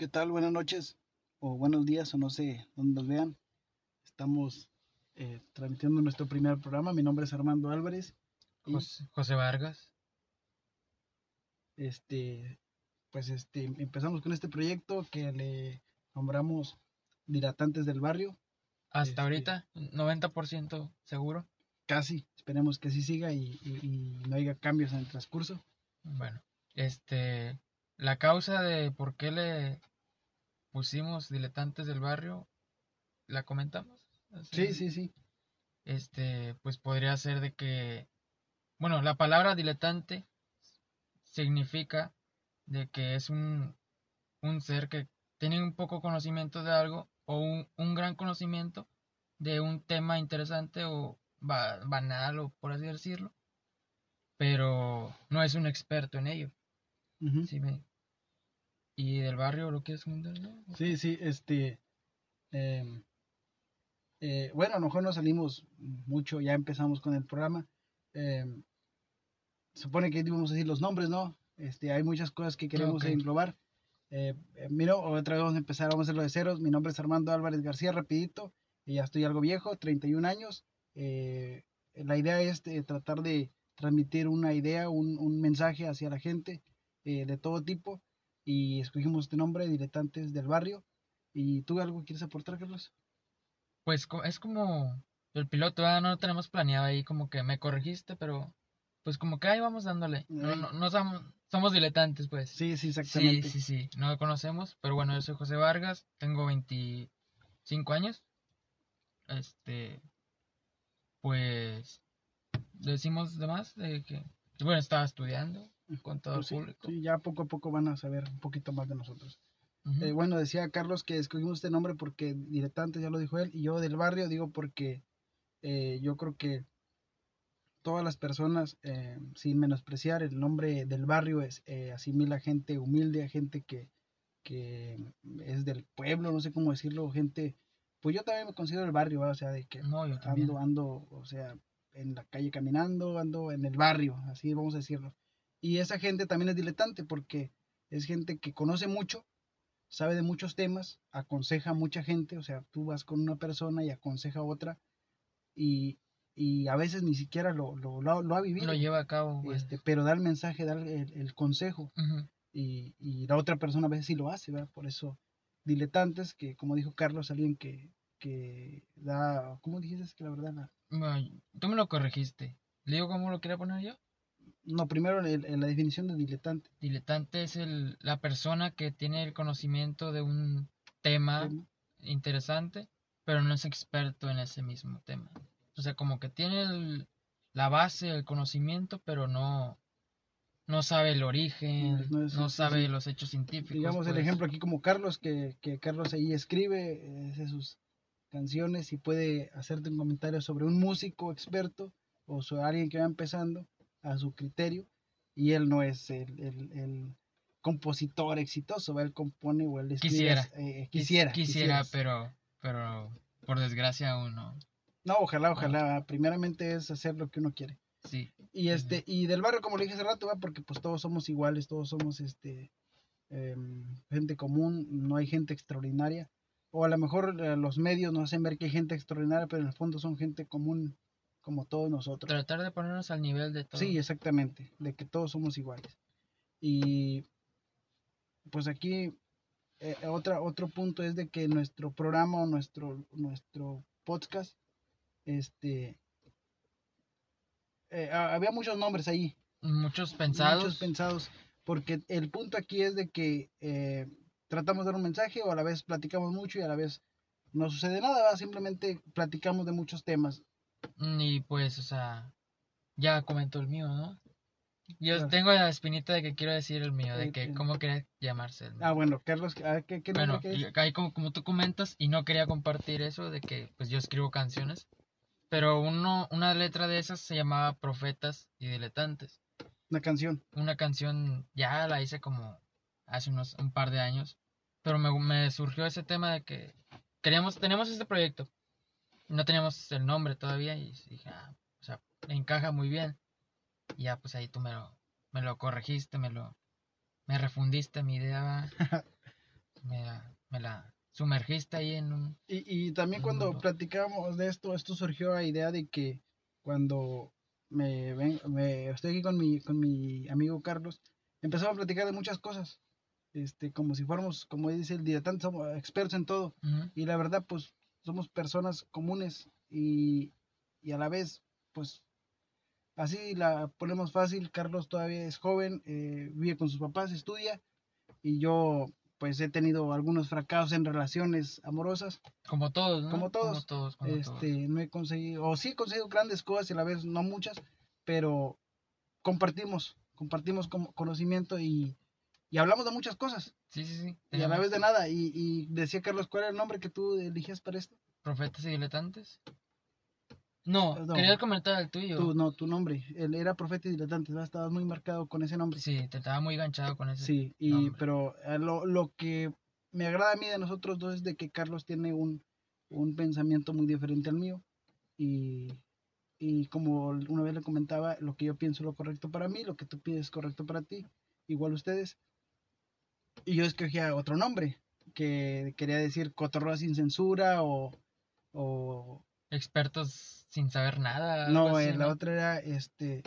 ¿Qué tal? Buenas noches o buenos días o no sé dónde nos vean. Estamos eh, transmitiendo nuestro primer programa. Mi nombre es Armando Álvarez. y, José, José Vargas. este, pues este, empezamos con este proyecto que le nombramos Dilatantes del Barrio. Hasta Este- ahorita, 90% seguro. Casi, esperemos que así siga y, y- y no haya cambios en el transcurso. Bueno, este, la causa de por qué le pusimos diletantes del barrio, ¿la comentamos? Así, Sí, sí, sí. Este, pues podría ser de que, bueno, la palabra diletante significa de que es un, un ser que tiene un poco conocimiento de algo o un, un gran conocimiento de un tema interesante o ba- banal o por así decirlo, pero no es un experto en ello. ¿sí me- ¿Y del barrio lo quieres comentar? no? Sí, sí, este. em, eh, bueno, a lo mejor no salimos mucho, ya empezamos con el programa. em, supone que íbamos a decir los nombres, ¿no? Este, hay muchas cosas que queremos Ok. englobar. Eh, eh, mira, otra vez vamos a empezar, vamos a hacerlo de ceros. Mi nombre es Armando Álvarez García, rapidito. ya estoy algo viejo, 31 años. Eh, la idea es eh, tratar de transmitir una idea, un, un mensaje hacia la gente eh, de todo tipo. Y escogimos este nombre, Diletantes del Barrio. ¿Y tú algo quieres aportar, Carlos? Pues es como el piloto, no lo tenemos planeado ahí, como que me corregiste, pero pues como que ahí vamos dándole. No, no, no somos, somos diletantes, pues. Sí, sí, Sí, exactamente. sí, sí, no lo conocemos, pero bueno, yo soy José Vargas, tengo 25 años. Este, pues, decimos de más, de que, bueno, estaba estudiando el Pues sí, público. sí, ya poco a poco van a saber un poquito más de nosotros. Eh, bueno, decía Carlos que escogimos este nombre porque diletantes, ya lo dijo él, y yo del barrio digo porque eh, yo creo que todas las personas, eh, sin menospreciar el nombre del barrio, es, eh, asimila gente humilde, a gente que, que es del pueblo, no sé cómo decirlo, gente, pues yo también me considero el barrio, o sea, de que No, yo también. ando, ando, o sea, en la calle caminando, ando en el barrio, así vamos a decirlo. Y esa gente también es diletante porque es gente que conoce mucho, sabe de muchos temas, aconseja a mucha gente, o sea, tú vas con una persona y aconseja a otra y, y a veces ni siquiera lo, lo, lo, lo ha vivido, Lo lleva a cabo, este, pero da el mensaje, da el, el consejo y, y la otra persona a veces sí lo hace, ¿verdad? Por eso diletantes, que como dijo Carlos, alguien que, que da, ¿cómo dijiste que la verdad? La, Bueno, tú me lo corregiste. ¿Le digo cómo lo quería poner yo? No, primero el- el- la definición de diletante. Diletante es el, la persona que tiene el conocimiento de un tema tema. interesante, pero no es experto en ese mismo tema. O sea, como que tiene el- la base, el conocimiento, pero no, no sabe el origen, No no, es- sí, sabe sí. los hechos científicos. Digamos el pues. ejemplo aquí como Carlos, que, que Carlos ahí escribe, eh, hace sus canciones y puede hacerte un comentario sobre un músico experto o sobre alguien que va empezando a su criterio y él no es el, el- el compositor exitoso, él compone o él Quisiera. eh, Quis- quisiera, Quisiera, quisieras. pero, pero por desgracia aún no. No, ojalá, ojalá, primeramente es hacer lo que uno quiere. Sí. Y este, y del barrio, como le dije hace rato, va, porque pues todos somos iguales, todos somos este em, gente común, no hay gente extraordinaria. O a lo mejor eh, los medios nos hacen ver que hay gente extraordinaria, pero en el fondo son gente común como todos nosotros. Tratar de ponernos al nivel de todo. Sí, exactamente, de que todos somos iguales. Y pues aquí eh, otra, otro punto es de que nuestro programa o nuestro, nuestro podcast, este, eh, ha- había muchos nombres ahí, Muchos pensados. muchos pensados, porque el punto aquí es de que eh, tratamos de dar un mensaje o a la vez platicamos mucho y a la vez no sucede nada, ¿verdad? simplemente platicamos de muchos temas. Mm, Y pues, o sea, ya comentó el mío, ¿no? Yo Claro. tengo la espinita de que quiero decir el mío, de que cómo quería llamarse el mío. Ah, bueno, Carlos, ah, ¿qué, qué bueno, y ahí como, como tú comentas, y no quería compartir eso, de que pues yo escribo canciones, pero uno, una letra de esas se llamaba Profetas y Diletantes. Una canción. Una canción, ya la hice como hace unos un par de años, pero me, me surgió ese tema de que queríamos, tenemos este proyecto, no teníamos el nombre todavía, y dije, ah, o sea, encaja muy bien. Y ya pues ahí tú me lo, me lo corregiste, me lo, me refundiste mi idea. me, me la sumergiste ahí en un... Y, y también cuando platicábamos de esto, esto surgió la idea de que cuando me, ven, me estoy aquí con mi, con mi amigo Carlos, empezamos a platicar de muchas cosas, este, como si fuéramos, como dice el diletante, somos expertos en todo, y la verdad, pues, somos personas comunes y, y a la vez, pues, así la ponemos fácil, Carlos todavía es joven, eh, vive con sus papás, estudia, y yo pues he tenido algunos fracasos en relaciones amorosas. Como todos, ¿no? Como todos. Como todos, este, no he conseguido, o sí he conseguido grandes cosas y a la vez no muchas, pero compartimos, compartimos conocimiento y, y hablamos de muchas cosas. Sí, sí, sí. Y a la vez de nada. Y, y decía Carlos, ¿cuál era el nombre que tú eligías para esto? Profetas y diletantes. No, quería comentar el tuyo. Tu, no, tu nombre. Él era profeta y diletante. Estabas muy marcado con ese nombre. Sí, te estaba muy ganchado con ese Sí, y, pero eh, lo, lo, que me agrada a mí de nosotros dos es de que Carlos tiene un, un pensamiento muy diferente al mío. Y, y como una vez le comentaba, lo que yo pienso es lo correcto para mí, lo que tú pides es correcto para ti. Igual ustedes. Y yo escogía otro nombre, que quería decir Cotorroa sin censura o... o Expertos sin saber nada. No, eh, la otra era este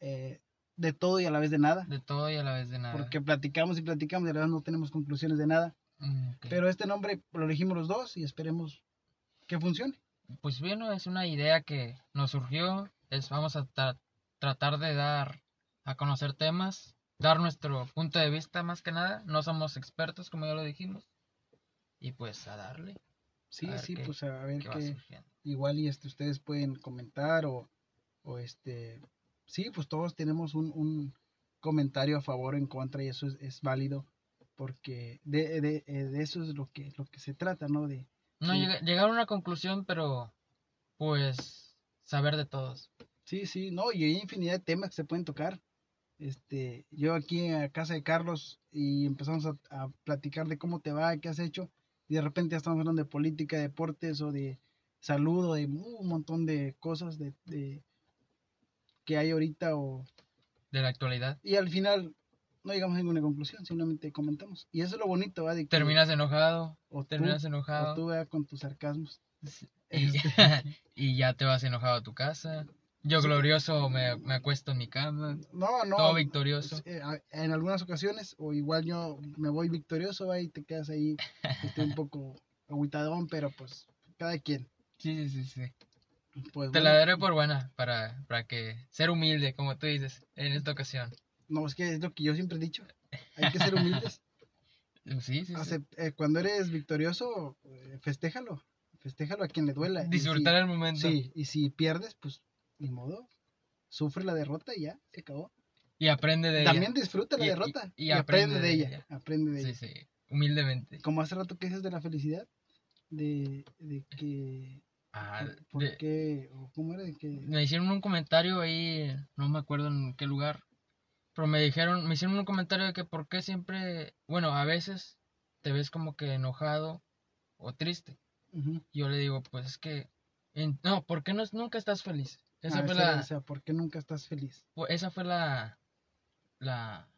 eh, de todo y a la vez de nada. De todo y a la vez de nada. Porque platicamos y platicamos y a la vez no tenemos conclusiones de nada. Mm, Pero este nombre lo elegimos los dos y esperemos que funcione. Pues bueno, es una idea que nos surgió. Es, vamos a tratar de dar a conocer temas, dar nuestro punto de vista más que nada. No somos expertos, como ya lo dijimos. Y pues a darle. Sí, sí, pues a ver qué, igual y este ustedes pueden comentar o, o este sí, pues todos tenemos un, un comentario a favor o en contra y eso es, es válido porque de, de, eh, de, eso es lo que lo que se trata, ¿no? De no llegar a una conclusión, pero pues saber de todos. Sí, sí, no, y hay infinidad de temas que se pueden tocar. Este, yo aquí a casa de Carlos y empezamos a, a platicar de cómo te va, qué has hecho y de repente ya estamos hablando de política, de deportes o de salud o de un montón de cosas de, de que hay ahorita o de la actualidad. Y al final no llegamos a ninguna conclusión, simplemente comentamos. Y eso es lo bonito, ¿va? terminas enojado o terminas enojado. O tú, con tus sarcasmos. Y, y, ya te vas enojado a tu casa. Yo glorioso me, me, acuesto en mi cama. No, no. Todo victorioso. En algunas ocasiones, o igual yo me voy victorioso, ¿va? y te quedas ahí este, un poco aguitadón, pero pues cada quien. Sí, sí, sí. Pues, te la daré por buena para, para que ser humilde, como tú dices, en esta ocasión. No, es que es lo que yo siempre he dicho. Hay que ser humildes. sí, sí, sí. Eh, cuando eres victorioso, eh, festéjalo. Festéjalo a quien le duela. Disfrutar el momento. Sí, y si pierdes, pues ni modo, sufre la derrota y ya, se acabó. Y aprende de También disfruta la derrota y, aprende, de, ella. Aprende de sí, Sí, humildemente. Como hace rato que dices de la felicidad, de, de que... Ah, ¿Por, qué? ¿Cómo era? De que... Me hicieron un comentario ahí, no me acuerdo en qué lugar, pero me dijeron, me hicieron un comentario de que por qué siempre, bueno, a veces te ves como que enojado o triste. Yo le digo, pues es que, no, ¿por qué no, nunca estás feliz? Esa fue la... O sea, ¿por qué nunca estás feliz? Esa fue la... La...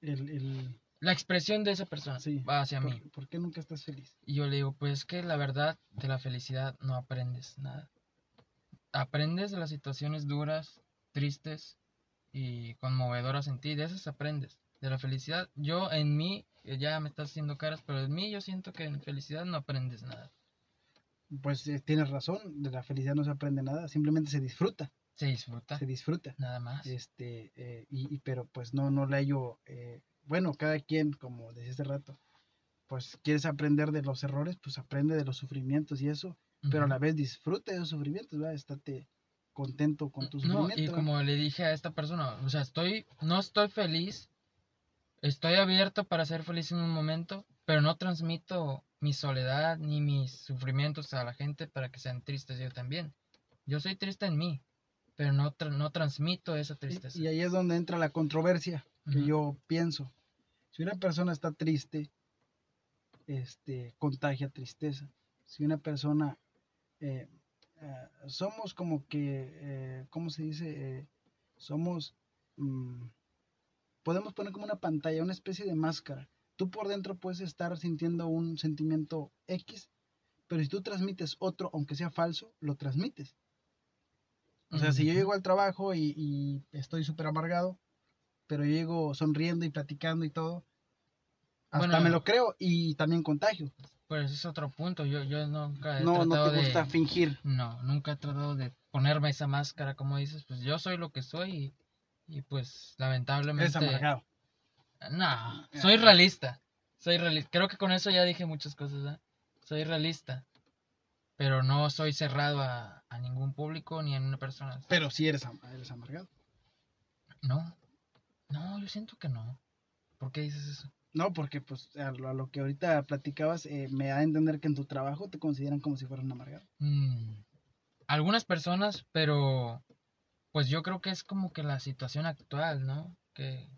El, el... La expresión de esa persona sí, hacia ¿por, mí. ¿Por qué nunca estás feliz? Y yo le digo, pues que la verdad de la felicidad no aprendes nada. Aprendes de las situaciones duras, tristes y conmovedoras en ti. De esas aprendes. De la felicidad, yo en mí, ya me estás haciendo caras, pero en mí yo siento que en felicidad no aprendes nada pues eh, tienes razón, de la felicidad no se aprende nada, simplemente se disfruta. Se disfruta. Se disfruta. Nada más. Este, eh, y, pero pues no, no le hallo, eh, bueno, cada quien, como decía hace rato, pues quieres aprender de los errores, pues aprende de los sufrimientos y eso, pero a la vez disfrute de los sufrimientos, ¿verdad? Estate contento con tus sufrimientos. y como le dije a esta persona, o sea, estoy, no estoy feliz, estoy abierto para ser feliz en un momento, pero no transmito mi soledad ni mis sufrimientos a la gente para que sean tristes yo también. Yo soy triste en mí, pero no, no transmito esa tristeza. Y, ahí es donde entra la controversia que yo pienso. Si una persona está triste, este, contagia tristeza. Si una persona, eh, eh, somos como que, eh, ¿cómo se dice? somos, mm, podemos poner como una pantalla, una especie de máscara tú por dentro puedes estar sintiendo un sentimiento X, pero si tú transmites otro, aunque sea falso, lo transmites. O sea, si yo llego al trabajo y, y estoy súper amargado, pero yo llego sonriendo y platicando y todo, hasta Bueno, me lo creo y también contagio. Pues ese es otro punto. Yo, yo nunca he No, no tratado te gusta de... fingir. No, nunca he tratado de ponerme esa máscara, como dices. Pues yo soy lo que soy y, y pues lamentablemente... Eres amargado. No, soy realista. Soy realista. Creo que con eso ya dije muchas cosas. ¿eh? Soy realista. Pero no soy cerrado a, a ningún público ni a una persona. Pero sí eres, am- eres amargado. No. No, yo siento que no. ¿Por qué dices eso? No, porque pues a lo, a lo que ahorita platicabas, eh, me da a entender que en tu trabajo te consideran como si fueras un amargado. Mm, algunas personas, pero pues yo creo que es como que la situación actual, ¿no? Que,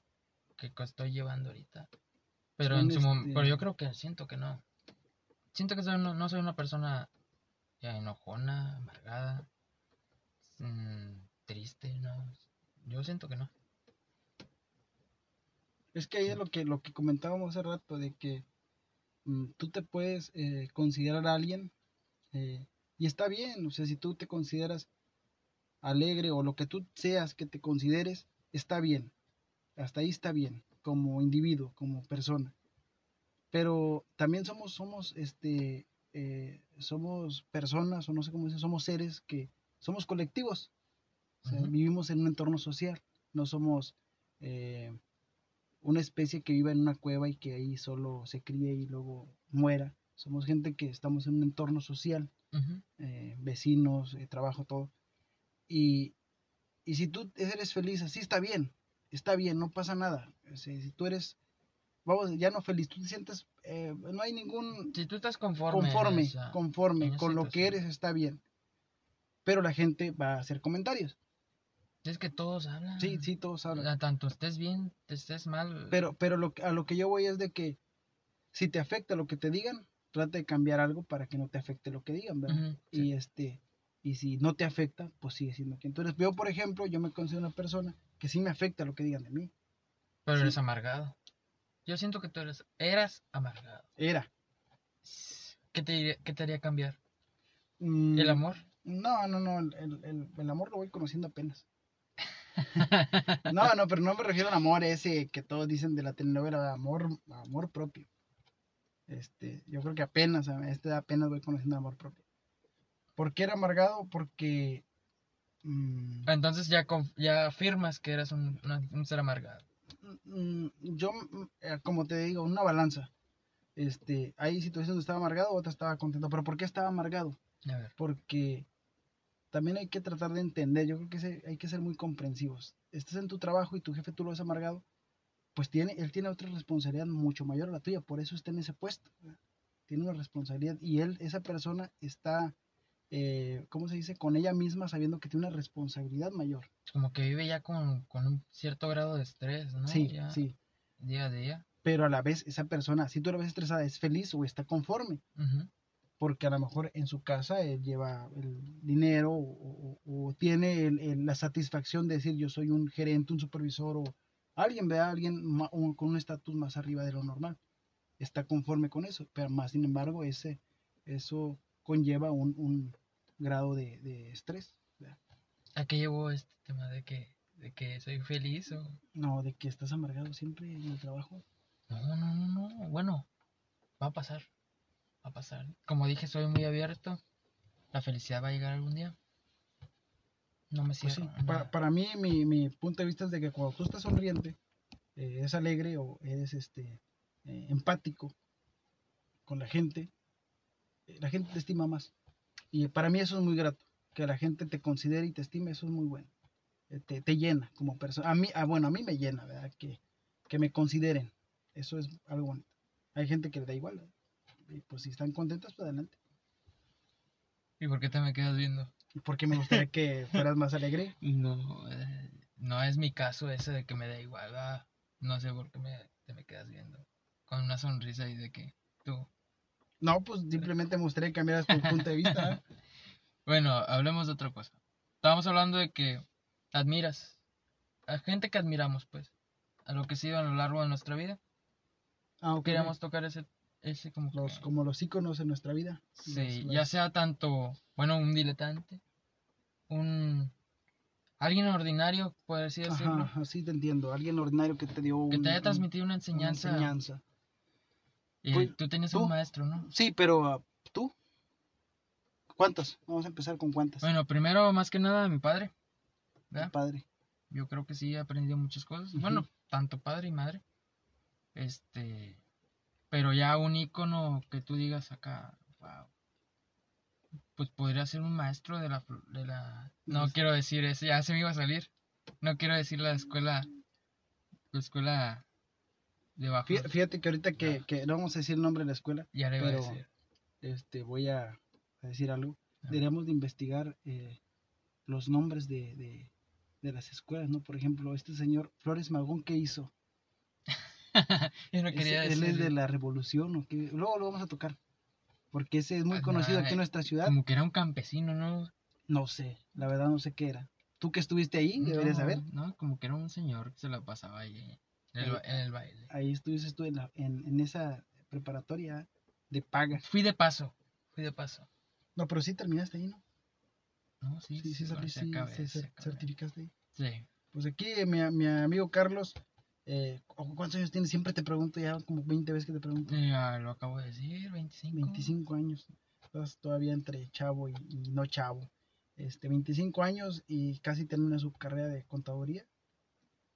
que estoy llevando ahorita. Pero, en su este- pero yo creo que siento que no. Siento que soy no, no soy una persona ya enojona, amargada, mm, triste, ¿no? Yo siento que no. Es que ahí es lo que, lo que comentábamos hace rato, de que mm, tú te puedes eh, considerar a alguien eh, y está bien, o sea, si tú te consideras alegre o lo que tú seas que te consideres, está bien, hasta ahí está bien, como individuo, como persona. Pero también somos, somos, este, eh, somos personas, o no sé cómo decir, somos seres que somos colectivos, o sea, Ujú. vivimos en un entorno social, no somos... eh, una especie que viva en una cueva y que ahí solo se críe y luego muera. Somos gente que estamos en un entorno social, eh, vecinos, trabajo, todo. Y, y si tú eres feliz, así está bien, está bien, no pasa nada. Si tú eres, vamos, ya no feliz, tú te sientes, eh, no hay ningún Si tú estás conforme, conforme, conforme con lo que eres, está bien. Pero la gente va a hacer comentarios. es que todos hablan. Sí, sí, todos hablan. Tanto estés bien, te estés mal. Pero, pero lo, a lo que yo voy es de que si te afecta lo que te digan, trata de cambiar algo para que no te afecte lo que digan, ¿verdad? Y este, y si no te afecta, pues sigue siendo quien tú eres. Yo, por ejemplo, yo me considero una persona que sí me afecta lo que digan de mí. Pero Sí. eres amargado. Yo siento que tú eres, eras amargado. Era. ¿Qué te, qué te haría cambiar? Mm, ¿El amor? No, no, no, el, el- el- amor lo voy conociendo apenas. No, no, pero no me refiero al amor ese que todos dicen de la telenovela, amor, amor propio. Este, yo creo que apenas, a edad apenas voy conociendo el amor propio. ¿Por qué era amargado? Porque mm, Entonces ya, ya afirmas que eras un, ser amargado. mm, yo, mm, eh, como te digo, una balanza. Este, hay situaciones donde estaba amargado, otras estaba contento. ¿Pero por qué estaba amargado? A ver. porque también hay que tratar de entender, yo creo que hay que ser muy comprensivos. Estás en tu trabajo y tu jefe tú lo ves amargado, pues tiene, él tiene otra responsabilidad mucho mayor a la tuya, por eso está en ese puesto. Tiene una responsabilidad y él, esa persona está, eh, ¿cómo se dice? Con ella misma sabiendo que tiene una responsabilidad mayor. Como que vive ya con, con un cierto grado de estrés, ¿no? sí, Ya sí. Día a día. Pero a la vez esa persona, si tú la ves estresada, es feliz o está conforme. Ujú. porque a lo mejor en su casa él lleva el dinero o, o- o tiene el- el- la satisfacción de decir yo soy un gerente, un supervisor o alguien, vea alguien ma- un- con un estatus más arriba de lo normal. Está conforme con eso, pero más sin embargo ese, eso conlleva un, un grado de, de estrés. ¿verdad? ¿A qué llevó este tema de que, de que soy feliz o...? No, de que estás amargado siempre en el trabajo. No, no, no, no. Bueno, va a pasar. Va a pasar. Como dije, soy muy abierto. La felicidad va a llegar algún día. No me Pues sí, cierro. a para, para mí mi, mi punto de vista es de que cuando tú estás sonriente, eh, eres alegre o eres este eh, empático con la gente, eh, la gente te estima más. Y para mí eso es muy grato, que la gente te considere y te estime, eso es muy bueno. Eh, te, te llena como persona. A mí, ah, bueno, a mí me llena, ¿verdad? Que, que me consideren. Eso es algo bonito. Hay gente que le da igual. ¿verdad? Y pues si están contentos, pues adelante. ¿Y por qué te me quedas viendo? Porque me gustaría que fueras más alegre. No, eh, no es mi caso ese de que me da igual. no sé por qué me, te me quedas viendo. Con una sonrisa y de que tú. No, pues simplemente me gustaría que cambiaras tu punto de vista. Bueno, hablemos de otra cosa. Estábamos hablando de que admiras. A gente que admiramos, pues. A lo que ha sido a lo largo de nuestra vida. Ah, ok. queríamos tocar ese, ese como que- Los, como los íconos en nuestra vida. Sí, Los- ya sea tanto, bueno, un diletante, un alguien ordinario, por así decirlo, Ajá, así te entiendo. Alguien ordinario que te dio que un- te haya transmitido una una enseñanza. Pues, tú tenías un maestro, ¿no? Sí, pero ah, tú. ¿Cuántas? Vamos a empezar con cuántas. Bueno, primero, más que nada, mi padre. ¿verdad? padre. Yo creo que sí he aprendido muchas cosas. Bueno, tanto padre y madre. Este, pero ya un icono que tú digas acá, wow. Pues podría ser un maestro de la, de la, no quiero decir eso, ya se me iba a salir. No quiero decir la escuela, la escuela de Fíjate que ahorita que, que no vamos a decir el nombre de la escuela, Ya le iba pero- a decir. este, voy a, a decir algo. Ah. Deberíamos de investigar eh, los nombres de, de, de las escuelas, ¿no? Por ejemplo, este señor Flores Magón, ¿qué hizo? Yo no Ese- quería él es decir. de la revolución, ¿o qué? Luego lo vamos a tocar. Porque ese es muy Ah, conocido nah, aquí en nuestra ciudad. Como que era un campesino, ¿no? No sé, la verdad no sé qué era. Tú que estuviste ahí, deberías No, saber. No, como que era un señor que se la pasaba ahí en el, en baile. Ahí estuviste tú en, la- en, en esa preparatoria de paga. Fui de paso, fui de paso. No, pero sí terminaste ahí, ¿no? No, sí, Sí, sí, bueno, acabé, certificaste ahí. Sí. Pues aquí eh, mi, mi amigo Carlos, eh, ¿cu- ¿cuántos años tienes? Siempre te pregunto, ya como 20 veces que te pregunto. Ya lo acabo de decir, 25. 25 años. Estás todavía entre chavo y, y no chavo. Este, 25 años y casi termina su carrera de contaduría.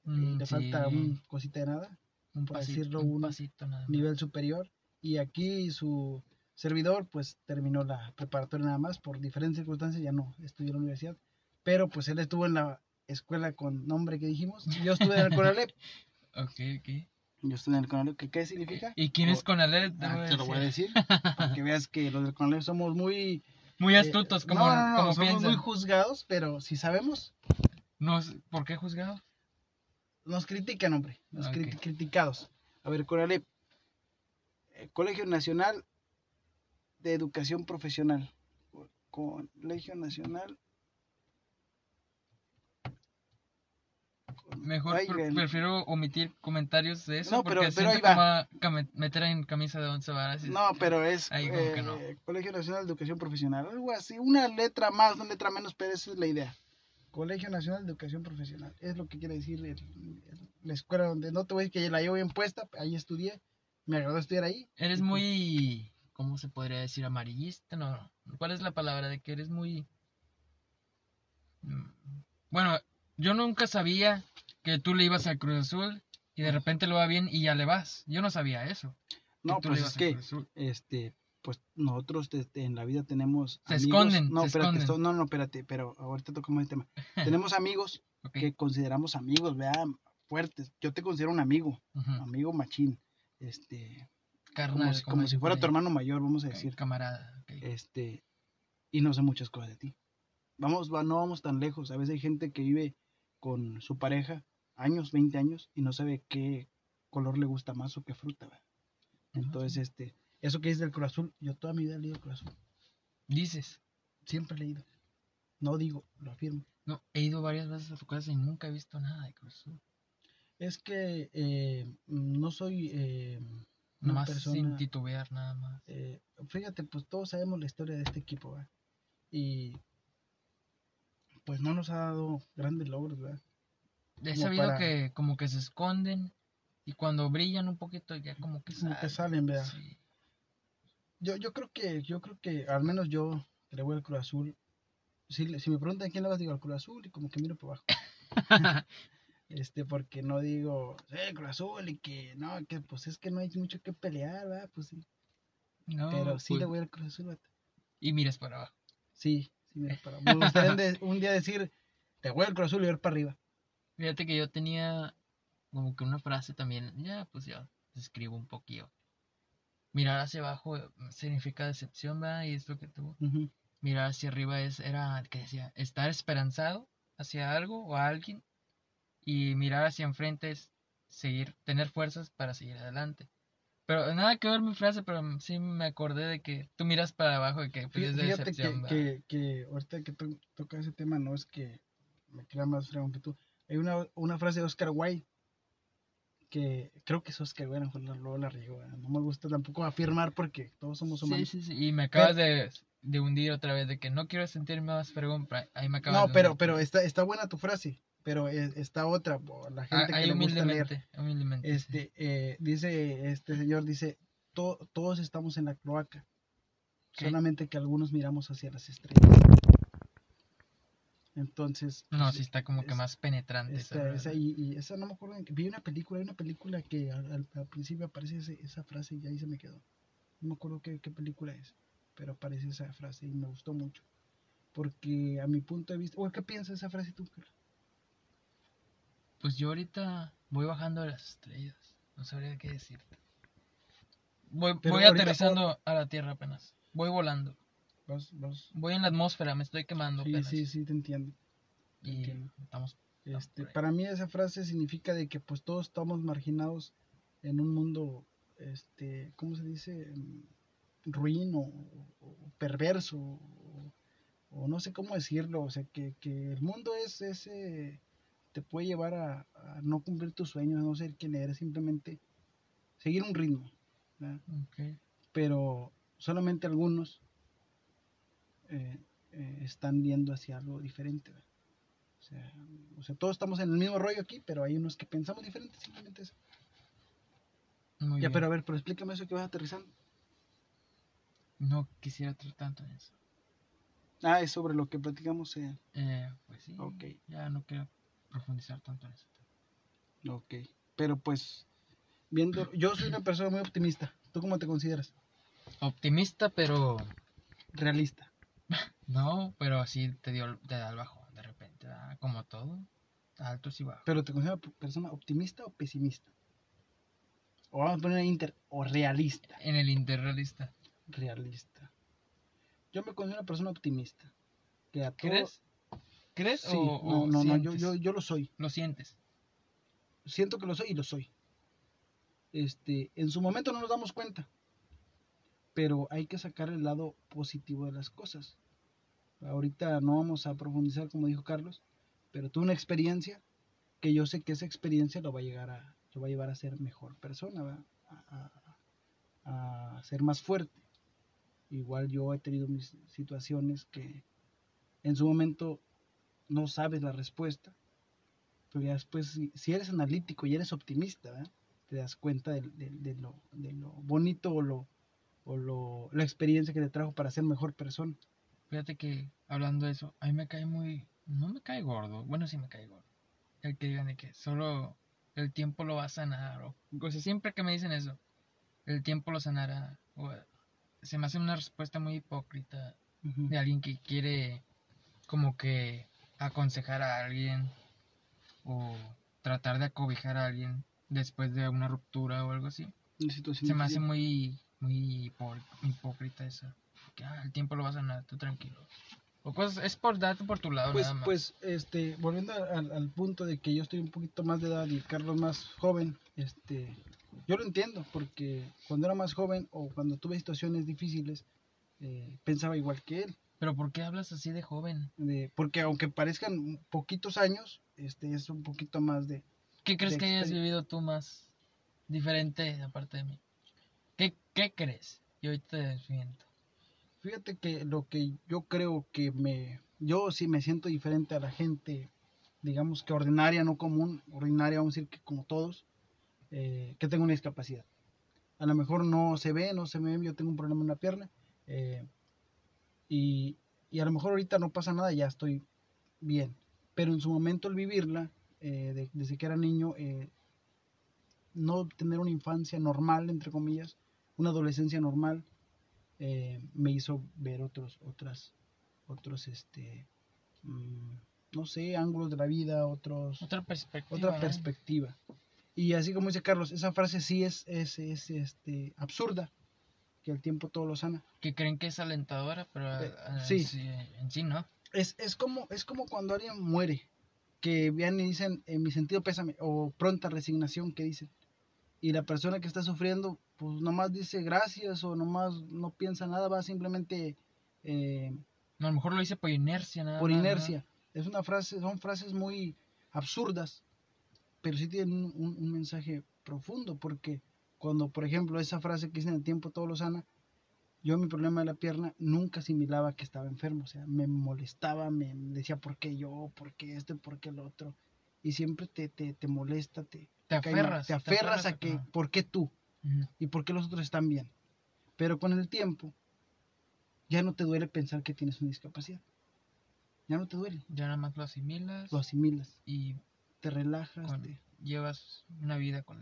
Y Mm, le sí, falta un cosita de nada, un por pasito, decirlo, un un pasito nada nivel superior. Y aquí su servidor, pues terminó la preparatoria nada más. Por diferentes circunstancias ya no estudió en la universidad. Pero pues él estuvo en la escuela con nombre que dijimos. Yo estuve en el Conalep. Ok, ok. Yo estuve en el Conalep. ¿Qué, qué significa? ¿Y quién es Conalep? Te Ah, te lo voy a decir. Para que veas que los del Conalep somos muy... Muy eh, astutos, como, no, no, no, como somos piensan. muy juzgados, pero si sabemos, No ¿Por qué juzgado? Nos critican, hombre. Nos Ok. cri- criticados. A ver, Conalep. eh, Colegio Nacional de Educación Profesional. Co- Colegio Nacional. Mejor Ay, pre- ven. prefiero omitir comentarios de eso No, pero- porque pero siento ahí a meter en camisa de once varas. y- No, pero es Ahí como que no. eh, Colegio Nacional de Educación Profesional. Algo así. Una letra más, una letra menos, pero esa es la idea. Colegio Nacional de Educación Profesional. Es lo que quiere decir el- el- la escuela donde no te voy a decir que la llevo bien puesta. Ahí estudié. Me agradó estudiar ahí. Eres muy, ¿cómo se podría decir? Amarillista, no. ¿Cuál es la palabra de que eres muy... Mm, Bueno, yo nunca sabía que tú le ibas al Cruz Azul y de repente lo va bien y ya le vas. Yo no sabía eso. No, pues es que Cruz Azul. este pues nosotros este, en la vida tenemos Se amigos- esconden, no se espérate esconden. esto- no no espérate pero ahorita tocamos el tema. Tenemos amigos que consideramos amigos vean fuertes. Yo te considero un amigo amigo machín este Carnal, como, si- como si dicen fuera tu hermano mayor vamos a decir. Camarada. ok. este y no sé muchas cosas de ti. Vamos va- no vamos tan lejos. A veces hay gente que vive con su pareja años 20 años y no sabe qué color le gusta más o qué fruta ¿verdad? Entonces este eso que dice del Cruz Azul yo toda mi vida he leído Cruz Azul Dices, Siempre he leído. No digo, lo afirmo. no, he ido varias veces a tu casa y nunca he visto nada de Cruz Azul. Es que eh, no soy eh, una Nomás persona... sin titubear nada más. eh, fíjate, pues todos sabemos la historia de este equipo, ¿verdad? Y pues no nos ha dado grandes logros, ¿verdad? He sabido para- que como que se esconden y cuando brillan un poquito ya como que Como que salen. salen, ¿verdad? Sí. Yo, yo creo que, yo creo que, al menos yo, que le voy al Cruz Azul, si, si me preguntan quién le vas, digo al Cruz Azul y como que miro por abajo. este, porque no digo, eh, Cruz Azul y que, no, que pues es que no hay mucho que pelear, ¿verdad? Pues sí. No, Pero sí pues, le voy al Cruz Azul. Y miras para abajo. Sí, sí, mira, para. Me gustaría de- un día decir, te voy al Cruz Azul y ver para arriba. Fíjate que yo tenía como que una frase también, ya pues ya escribo un poquillo. Mirar hacia abajo eh, significa decepción, ¿verdad? Y es lo que tuvo. Mirar hacia arriba es, era, que decía, estar esperanzado hacia algo o a alguien. Y mirar hacia enfrente es seguir, tener fuerzas para seguir adelante. Pero nada que ver mi frase, pero sí me acordé de que tú miras para abajo y que Fí- es de Fíjate decepción, que, que, que ahorita que to- toca ese tema, no es que me crea más fregón que tú. Hay una, una frase de Oscar Wilde que creo que eso es que bueno, pues, luego la riego, no me gusta tampoco afirmar porque todos somos humanos. sí, sí. Y me acabas de, de hundir otra vez, de que no quiero sentirme más fregón. Ahí me acabas No, de pero, hundir. pero está, está buena tu frase, pero eh, está otra, la Ah, gente que le gusta leer. humildemente, sí. Este, eh, dice, este señor dice, "To- todos estamos en la cloaca, ¿Qué? solamente que algunos miramos hacia las estrellas. Entonces, No, pues, sí está como que más penetrante. esa esta- verdad. esa- y, y esa no me acuerdo, vi una película, hay una película que al, al- principio aparece ese- esa frase y ahí se me quedó. No me acuerdo qué, qué película es, pero aparece esa frase y me gustó mucho. Porque a mi punto de vista, o ¿qué piensas de esa frase tú? Carlos? Pues yo ahorita voy bajando de las estrellas. No sabría qué decirte. Voy, voy aterrizando a la Tierra apenas. Voy volando. Vas- vas- Voy en la atmósfera, me estoy quemando Sí, apenas. sí, sí, te entiendo. Y entiendo. estamos... Este, para mí esa frase significa de que pues todos estamos marginados en un mundo, este, ¿cómo se dice? Mm, Ruin o, o perverso, o, o no sé cómo decirlo, o sea, que, que el mundo es ese, te puede llevar a, a no cumplir tus sueños, a no ser quien eres, simplemente seguir un ritmo, ¿verdad? Ok. pero solamente algunos eh, eh, están viendo hacia algo diferente. O sea, o sea, todos estamos en el mismo rollo aquí, pero hay unos que pensamos diferente, simplemente eso. Muy ya, bien. pero a ver, pero explícame eso que vas aterrizando. No quisiera entrar tanto en eso. Ah, es sobre lo que platicamos. Eh. Eh, pues sí. Ok. Ya no quiero profundizar tanto en eso. Ok, pero pues, viendo, yo soy una persona muy optimista. ¿Tú cómo te consideras? Optimista, pero... Realista. No, pero así te dio te da el bajón de repente. ¿verdad? Como todo. Altos y bajos. Pero te consideras persona optimista o pesimista? O vamos a poner inter, o realista. En el interrealista. realista. Yo me considero una persona optimista. Que a todo- ¿Crees? ¿Crees Sí, o, no, o no, no, yo, yo, yo lo soy. Lo sientes. Siento que lo soy y lo soy. Este, en su momento no nos damos cuenta. Pero hay que sacar el lado positivo de las cosas. Ahorita no vamos a profundizar como dijo Carlos, pero tuve una experiencia que yo sé que esa experiencia lo va a llegar a, lo va a llevar a ser mejor persona. A, a- a ser más fuerte. Igual yo he tenido mis situaciones que en su momento no sabes la respuesta, pero ya después, si, eres analítico y eres optimista, te das cuenta de, lo, lo bonito o, lo, o lo, la experiencia que te trajo para ser mejor persona. Fíjate que hablando de eso, a mí me cae muy. No me cae gordo. Bueno, sí me cae gordo. El que digan de que solo el tiempo lo va a sanar. O, o sea, siempre que me dicen eso, el tiempo lo sanará. o, se me hace una respuesta muy hipócrita de alguien que quiere como que aconsejar a alguien o tratar de acobijar a alguien después de una ruptura o algo así. Se me hace muy, muy hipó- hipócrita eso. Que ah, el tiempo lo vas a sanar, tú tranquilo. O cosas, es por darte por tu lado Pues, nada más. pues, este, volviendo al, al punto de que yo estoy un poquito más de edad y Carlos más joven, este, yo lo entiendo, porque cuando era más joven o cuando tuve situaciones difíciles, eh, pensaba igual que él. Pero ¿por qué hablas así de joven? de- porque aunque parezcan poquitos años, este es un poquito más de... ¿Qué crees De que hayas vivido tú más diferente aparte de mí? ¿Qué, qué crees? Y ahorita te desmiento. Fíjate que lo que yo creo que me... Yo sí me siento diferente a la gente, digamos que ordinaria, no común, ordinaria, vamos a decir que como todos, eh, que tengo una discapacidad. A lo mejor no se ve, no se me ve, yo tengo un problema en una pierna. eh, y, y a lo mejor ahorita no pasa nada, ya estoy bien. Pero en su momento el vivirla, eh, de- desde que era niño, no tener una infancia normal, entre comillas, una adolescencia normal, eh, me hizo ver otros, otras, otros, este, mm, no sé, ángulos de la vida, otros, Otra perspectiva. otra ¿eh? perspectiva. Y así como dice Carlos, esa frase sí es, es, es, este, absurda, que el tiempo todo lo sana. Que creen que es alentadora, pero Eh, eh, sí. en sí no. Es, es, como, es como cuando alguien muere, que vean y dicen, en mi sentido pésame, o pronta resignación que dicen. Y la persona que está sufriendo, pues nomás dice gracias o nomás no piensa nada, va simplemente eh, A lo mejor lo hice por inercia nada por ¿no? inercia. Es una frase, son frases muy absurdas, pero sí tienen un, un- un mensaje profundo, porque cuando, por ejemplo, esa frase que dice en el tiempo todo lo sana, yo mi problema de la pierna nunca asimilaba que estaba enfermo, o sea, me molestaba, me decía por qué yo, por qué esto, por qué el otro, y siempre te, te, te molesta, te, Te aferras. te aferras a que, Ajá. ¿por qué tú? Y por qué los otros están bien. Pero con el tiempo, ya no te duele pensar que tienes una discapacidad. Ya no te duele, Ya nada más lo asimilas lo asimilas, y te relajas, con- te- llevas una vida con...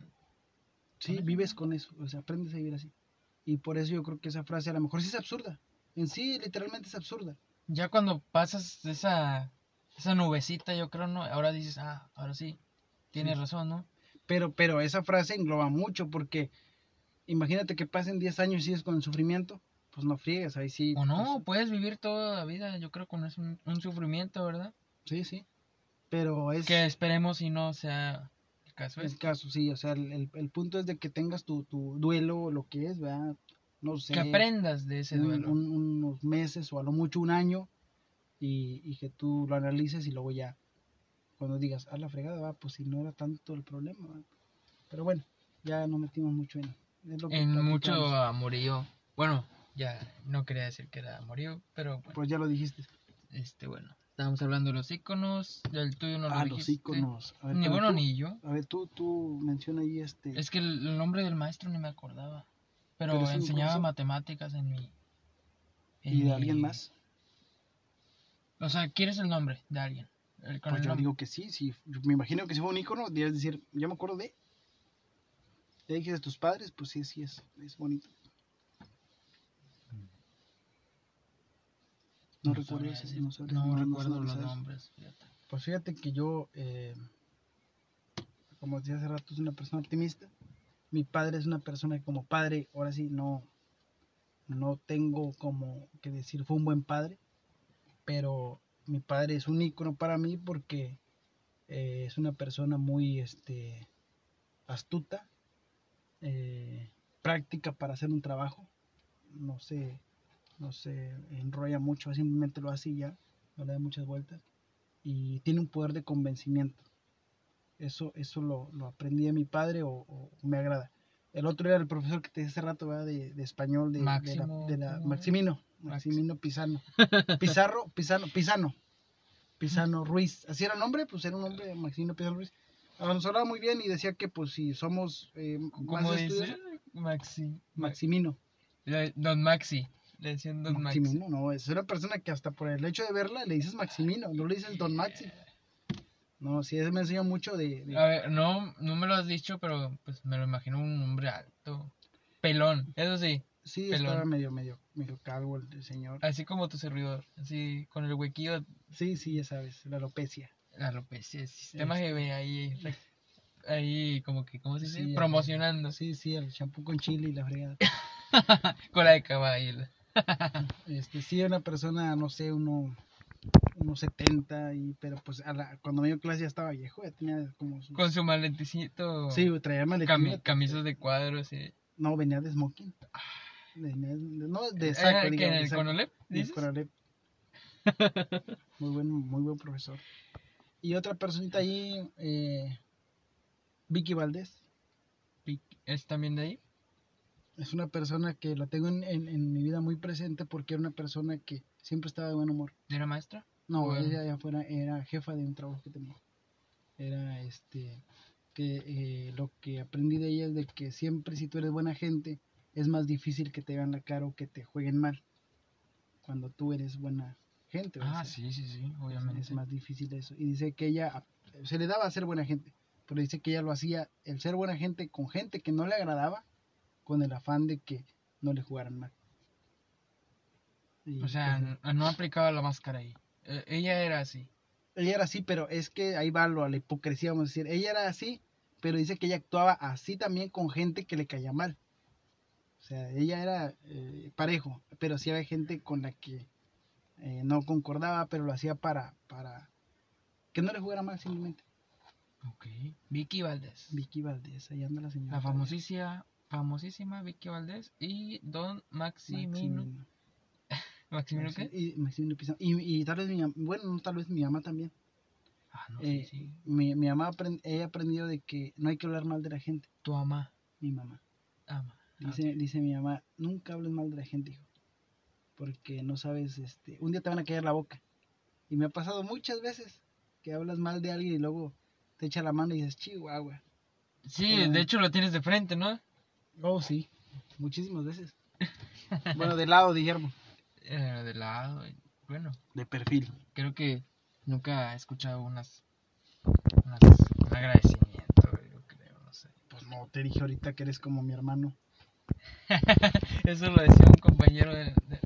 sí, eso, vives con eso, o sea, aprendes a vivir así. Y por eso yo creo que esa frase a lo mejor sí es absurda. En sí, literalmente es absurda. Ya cuando pasas esa, esa nubecita, yo creo, ¿no? Ahora dices, ah, ahora sí, tienes Sí. razón, ¿no? Pero, pero esa frase engloba mucho porque imagínate que pasen 10 años y sigues con el sufrimiento, pues no friegues, ahí sí. O no, pues, puedes vivir toda la vida, yo creo, con es un, un sufrimiento, ¿verdad? sí, sí. Pero es... Que esperemos y no sea el caso. el este. caso, sí, o sea, el, el- el punto es de que tengas tu, tu duelo lo que es, ¿verdad? No sé, Que aprendas de ese duelo. un- unos meses o a lo mucho un año y, y que tú lo analices y luego ya, cuando digas, a la fregada, va, pues si no era tanto el problema, ¿va? Pero bueno, ya no metimos mucho en, en mucho amorío. Bueno, ya no quería decir que era amorío, pero bueno, Pues ya lo dijiste. este, bueno. Estábamos hablando de los iconos, del tuyo no lo ah, los iconos. A ver, Ni bueno tú- ni yo. A ver, tú, tú menciona ahí este... Es que el, el nombre del maestro ni me acordaba. Pero, enseñaba matemáticas en mi... en ¿Y de mi- alguien más? O sea, ¿quieres el nombre de alguien? El- con Pues el yo nombre. digo que sí, sí. Yo me imagino que si fue un icono, debes decir, ya me acuerdo de. Ya dije de tus padres, pues sí, sí, es, es bonito. No, recuerdo sabría decir. no sabría- No no- no recuerdo los nombres. fíjate. Pues fíjate que yo, eh, como decía hace rato, soy una persona optimista. Mi padre es una persona que como padre, ahora sí, no, no tengo como que decir fue un buen padre, pero mi padre es un ícono para mí porque eh, es una persona muy este, astuta, eh, práctica para hacer un trabajo, no se, no se enrolla mucho, simplemente lo hace y ya, no le da muchas vueltas y tiene un poder de convencimiento. Eso, eso lo, lo aprendí de mi padre o, o me agrada. El otro era el profesor que te dije hace rato. De, de español, de, de la, Máximo, de la-. Maximino, Maximino Pisano. Pizarro, Pisano, Pisano, Pisano Ruiz. Así era el nombre, pues era un nombre, Maximino Pisano Ruiz. Nos hablaba muy bien y decía que pues si somos eh, más ¿Cómo dice? Maxi. Maximino. Le- Don Maxi. Le decían Don Maxi. Maximino, no, es una persona que hasta por el hecho de verla le dices Maximino, no le dices Don Maxi. No, sí, eso me enseña mucho de... de- A ver, no, no me lo has dicho, pero pues me lo imagino un hombre alto. Pelón, eso sí. sí, pelón. estaba medio, medio, medio calvo el, el señor. Así como tu servidor. Así con el huequillo, Sí, sí, ya sabes, la alopecia. La alopecia, el sistema Este. GB ahí. Ahí como que, ¿cómo se dice? Sí, Promocionando. Sí, sí, el champú con chile y la fregada. Cola de caballo. Este, sí, una persona, no sé, uno, unos 70, y, pero pues a la, cuando me dio clase ya estaba viejo, ya tenía como sus... Con su maletecito. Sí, traía maletín, cami- camisas de cuadros. Y... No, venía de smoking. Venía de- no, de ¿Era saco, en digamos, de el? Conalep. muy buen, muy buen profesor. Y otra personita ahí, eh, Vicky Valdés. ¿Es también de ahí? Es una persona que la tengo en, en- en mi vida muy presente porque era una persona que siempre estaba de buen humor. ¿Era maestra? No, ella ya fuera, era jefa de un trabajo que tenía. Era este, que eh, lo que aprendí de ella es de que siempre si tú eres buena gente, es más difícil que te vean la cara o que te jueguen mal. Cuando tú eres buena gente. Ah, sí, sí, sí, obviamente. Es más difícil eso. Y dice que ella, se le daba a ser buena gente, pero dice que ella lo hacía, el ser buena gente con gente que no le agradaba, con el afán de que no le jugaran mal. Y, O sea, pues, no aplicaba la máscara ahí. Eh, ella era así. ella era así, pero es que ahí va lo a la hipocresía, vamos a decir. Ella era así, pero dice que ella actuaba así también con gente que le caía mal. O sea, ella era eh, parejo, pero sí había gente con la que eh, no concordaba, pero lo hacía para, para que no le jugara mal simplemente. Ok. Vicky Valdés. Vicky Valdés, ahí anda la señora. La famosísima, famosísima Vicky Valdés y Don Maximino. Maximino. ¿Maximino qué? Y, Maximino Pizarro. Y, y tal vez mi bueno, no, tal vez mi mamá también. Ah, no, Eh, sí, sí. Mi, mi mamá aprend- he aprendido de que no hay que hablar mal de la gente. Tu ama. Mi mamá. Ama. Ah, Dice, dice mi mamá, nunca hables mal de la gente, hijo. Porque no sabes, este, un día te van a caer la boca. Y me ha pasado muchas veces que hablas mal de alguien y luego te echa la mano y dices, chihuahua. Sí, Eh. de hecho lo tienes de frente, ¿no? Oh, sí, muchísimas veces. bueno, de lado, Guillermo. Eh, de lado. y- Bueno, De perfil. creo que nunca he escuchado unas, unas un agradecimiento, yo creo, no sé. Pues no, te dije ahorita que eres como mi hermano. Eso lo decía un compañero de, de-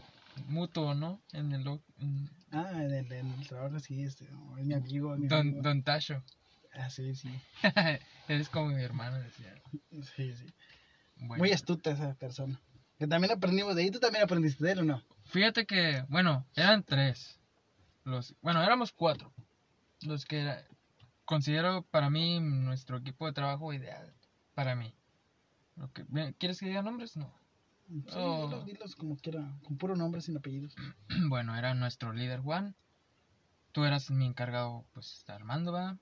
mutuo, ¿no? En el en Ah, en el, en el trabajo sí, este, es mi amigo. mi Don, amigo. Don Tasho. Ah, sí, sí. Eres como mi hermano, decía. Sí, sí. Bueno, Muy astuta esa persona. Que también aprendimos de ahí. ¿Tú también aprendiste de él o no? fíjate que, bueno, eran tres. Los, bueno, éramos cuatro. Los que era- considero para mí nuestro equipo de trabajo ideal. Para mí. Lo que, ¿Quieres que diga nombres? No. Sí, Oh. dilos, dilos como quiera. Con puro nombre sin apellidos. Bueno, era nuestro líder Juan. Tú eras mi encargado, pues, Armando, ¿va?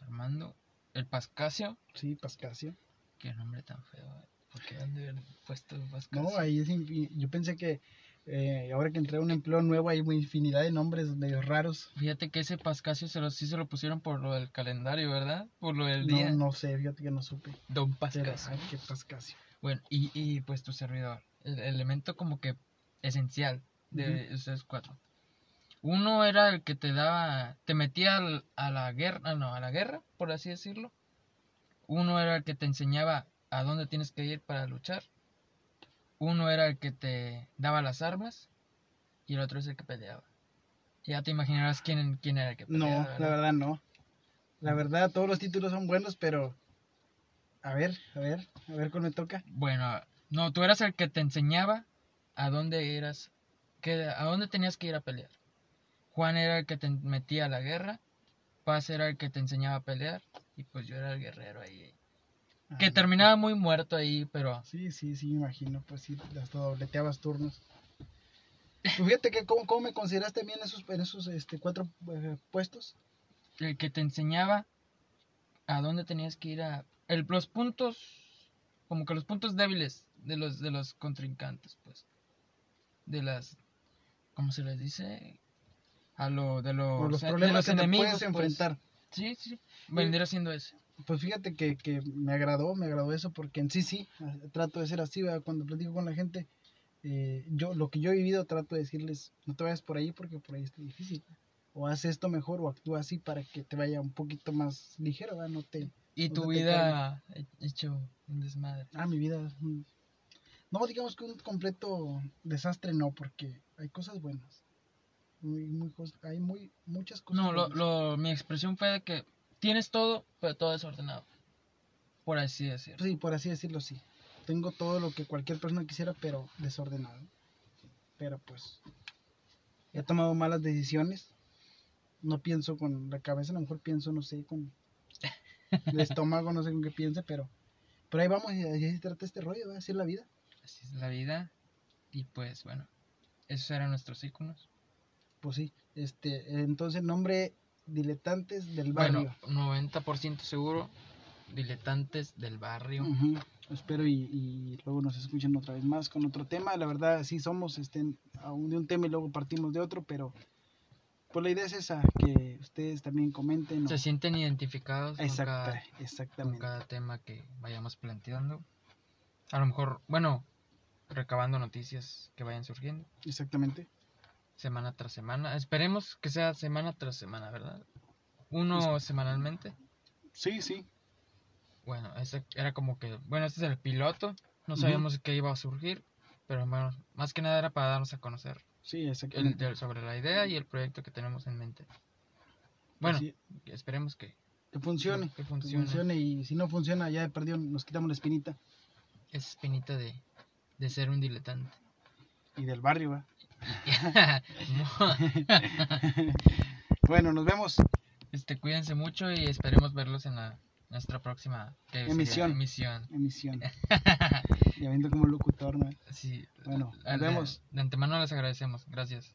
Armando. El Pascasio. Sí, Pascasio. Qué nombre tan feo. ¿eh? ¿Por qué han de haber puesto Pascasio? No, ahí es yo pensé que eh, ahora que entré a un empleo nuevo hay una infinidad de nombres medio raros. Fíjate que ese Pascasio se lo, sí se lo pusieron por lo del calendario, ¿verdad? Por lo del No, día. no sé, fíjate que no supe. Don Pero, Pascasio. ay, qué Pascasio. Bueno, y, y pues tu servidor. El elemento como que esencial de esos cuatro. Uno era el que te daba, te metía al- a la guerra, ah, no, a la guerra, por así decirlo. Uno era el que te enseñaba a dónde tienes que ir para luchar. Uno era el que te daba las armas. Y el otro es el que peleaba. Ya te imaginarás quién, quién era el que No, peleaba. la verdad no. La verdad, todos los títulos son buenos, pero. A ver, a ver, a ver cuál me toca. Bueno, no, tú eras el que te enseñaba a dónde eras, que, a dónde tenías que ir a pelear. Juan era el que te metía a la guerra, Paz era el que te enseñaba a pelear, y pues yo era el guerrero ahí. Que Ah, terminaba muy muerto ahí, pero Sí, sí, sí, me imagino. Pues sí, hasta dobleteabas turnos. Pues fíjate que, ¿cómo, cómo me consideraste a mí en esos, en esos este, cuatro eh, puestos? el que te enseñaba a dónde tenías que ir a... El, los puntos, como que los puntos débiles de los, de los contrincantes, pues. De las... ¿Cómo se les dice? A lo de los, los de problemas los que te enemigos, puedes pues. enfrentar. Sí, sí, vendría siendo ese. Pues fíjate que, que me agradó, me agradó eso, porque en sí, sí, eh, trato de ser así, ¿verdad? cuando platico con la gente, eh, yo lo que yo he vivido trato de decirles, no te vayas por ahí porque por ahí está difícil. O haz esto mejor o actúa así para que te vaya un poquito más ligero, ¿verdad? No te... Y tu vida he- hecho un desmadre. Ah, mi vida No digamos que un completo desastre, no, porque hay cosas buenas. Muy, muy hay muy, muchas cosas No, lo, buenas. lo, mi expresión fue de que tienes todo, pero todo desordenado. Por así decirlo. Sí, por así decirlo, sí. Tengo todo lo que cualquier persona quisiera, pero desordenado. Pero pues, he tomado malas decisiones. No pienso con la cabeza, a lo mejor pienso, no sé, con el estómago, no sé con qué piense, pero, pero ahí vamos, y así se trata este rollo, así es la vida. Así es la vida. Y pues bueno, esos eran nuestros íconos. Pues sí, este, entonces nombre diletantes del barrio. Bueno, 90% seguro. Diletantes del barrio. Espero y, y luego nos escuchen otra vez más con otro tema. La verdad, sí somos este, aún de un tema y luego partimos de otro, pero pues la idea es esa, que ustedes también comenten. Se sienten identificados con Exacta- cada, con cada tema que vayamos planteando. A lo mejor, bueno, recabando noticias que vayan surgiendo. Exactamente. semana tras semana. Esperemos que sea semana tras semana, ¿verdad? Uno semanalmente. Sí, sí. Bueno, ese era como que, bueno, este es el piloto. No sabíamos qué iba a surgir, pero bueno, más que nada era para darnos a conocer Sí, el, exactamente. de- sobre la idea y el proyecto que tenemos en mente. Bueno, Sí, esperemos que, que funcione. que Que funcione. funcione. y si no funciona, ya de perdido nos quitamos la espinita. esa espinita de, de ser un diletante. Y del barrio, ¿va? Bueno, nos vemos. este, cuídense mucho y esperemos verlos en la, nuestra próxima Emisión. emisión. Emisión. viendo como locutor, ¿no? Sí, Bueno, nos vemos. De antemano les agradecemos. Gracias.